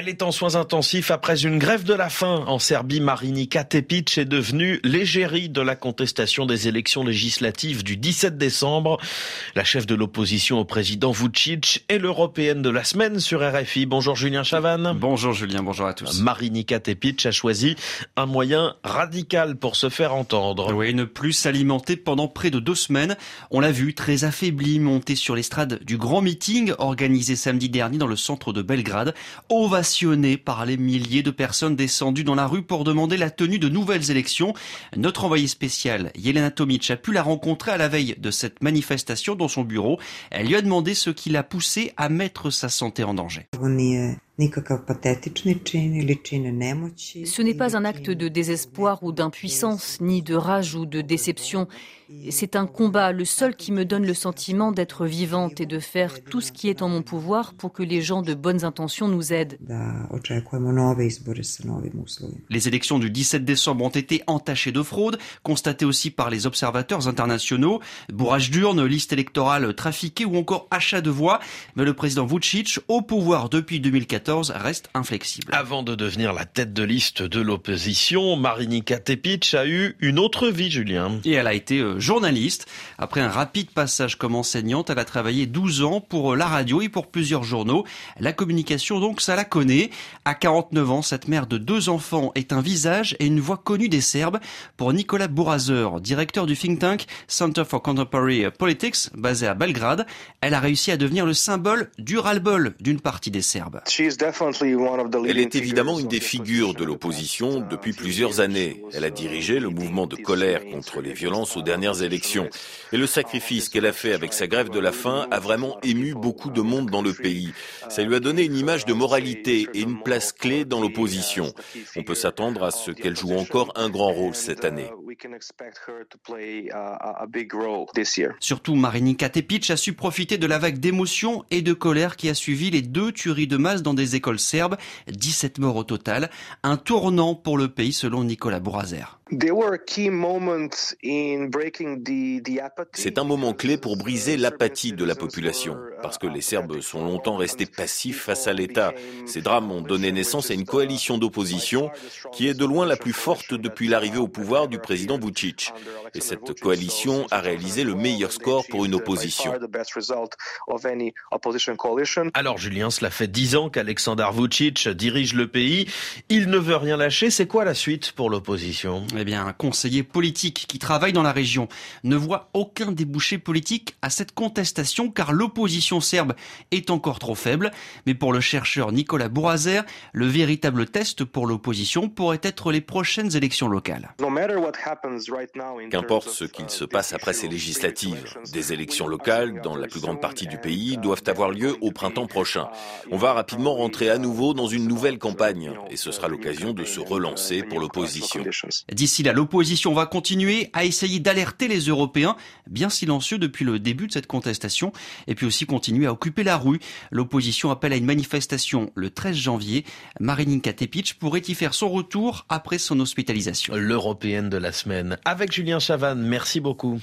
Elle est en soins intensifs après une grève de la faim en Serbie. Marinika Tepic est devenue l'égérie de la contestation des élections législatives du 17 décembre. La chef de l'opposition au président Vucic est l'européenne de la semaine sur RFI. Bonjour Julien Chavannes. Bonjour Julien, bonjour à tous. Marinika Tepic a choisi un moyen radical pour se faire entendre. Oui, ne plus s'alimenter pendant près de deux semaines. On l'a vu, très affaibli, monté sur l'estrade du grand meeting organisé samedi dernier dans le centre de Belgrade ovationné par les milliers de personnes descendues dans la rue pour demander la tenue de nouvelles élections. Notre envoyé spécial, Yelena Tomic, a pu la rencontrer à la veille de cette manifestation dans son bureau. Elle lui a demandé ce qui l'a poussé à mettre sa santé en danger. Ce n'est pas un acte de désespoir ou d'impuissance, ni de rage ou de déception. C'est un combat, le seul qui me donne le sentiment d'être vivante et de faire tout ce qui est en mon pouvoir pour que les gens de bonnes intentions nous aident. Les élections du 17 décembre ont été entachées de fraude, constatées aussi par les observateurs internationaux. Bourrage d'urnes, liste électorale trafiquée ou encore achat de voix. Mais le président Vucic, au pouvoir depuis 2014, reste inflexible. Avant de devenir la tête de liste de l'opposition, Marinika Tepic a eu une autre vie, Julien. Et elle a été euh, journaliste. Après un rapide passage comme enseignante, elle a travaillé 12 ans pour la radio et pour plusieurs journaux. La communication, donc, ça la connaît. À 49 ans, cette mère de deux enfants est un visage et une voix connue des Serbes. Pour Nicolas Bourazer, directeur du think tank Center for Contemporary Politics, basé à Belgrade, elle a réussi à devenir le symbole du ras-le-bol d'une partie des Serbes. Elle est évidemment une des figures de l'opposition depuis plusieurs années. Elle a dirigé le mouvement de colère contre les violences aux dernières élections. Et le sacrifice qu'elle a fait avec sa grève de la faim a vraiment ému beaucoup de monde dans le pays. Ça lui a donné une image de moralité et une place clé dans l'opposition. On peut s'attendre à ce qu'elle joue encore un grand rôle cette année. Surtout, Marinika Tepic a su profiter de la vague d'émotion et de colère qui a suivi les deux tueries de masse dans des écoles serbes, 17 morts au total, un tournant pour le pays selon Nicolas Bourazer. C'est un moment clé pour briser l'apathie de la population, parce que les Serbes sont longtemps restés passifs face à l'État. Ces drames ont donné naissance à une coalition d'opposition qui est de loin la plus forte depuis l'arrivée au pouvoir du président Vucic. Et cette coalition a réalisé le meilleur score pour une opposition. Alors Julien, cela fait dix ans qu'Alexandar Vucic dirige le pays. Il ne veut rien lâcher. C'est quoi la suite pour l'opposition? Eh bien, un conseiller politique qui travaille dans la région ne voit aucun débouché politique à cette contestation car l'opposition serbe est encore trop faible. Mais pour le chercheur Nicolas Bourazer, le véritable test pour l'opposition pourrait être les prochaines élections locales. Qu'importe ce qu'il se passe après ces législatives, des élections locales dans la plus grande partie du pays doivent avoir lieu au printemps prochain. On va rapidement rentrer à nouveau dans une nouvelle campagne et ce sera l'occasion de se relancer pour l'opposition. L'opposition va continuer à essayer d'alerter les Européens, bien silencieux depuis le début de cette contestation, et puis aussi continuer à occuper la rue. L'opposition appelle à une manifestation le 13 janvier. Marinika Tepic pourrait y faire son retour après son hospitalisation. L'européenne de la semaine. Avec Julien Chavannes, merci beaucoup.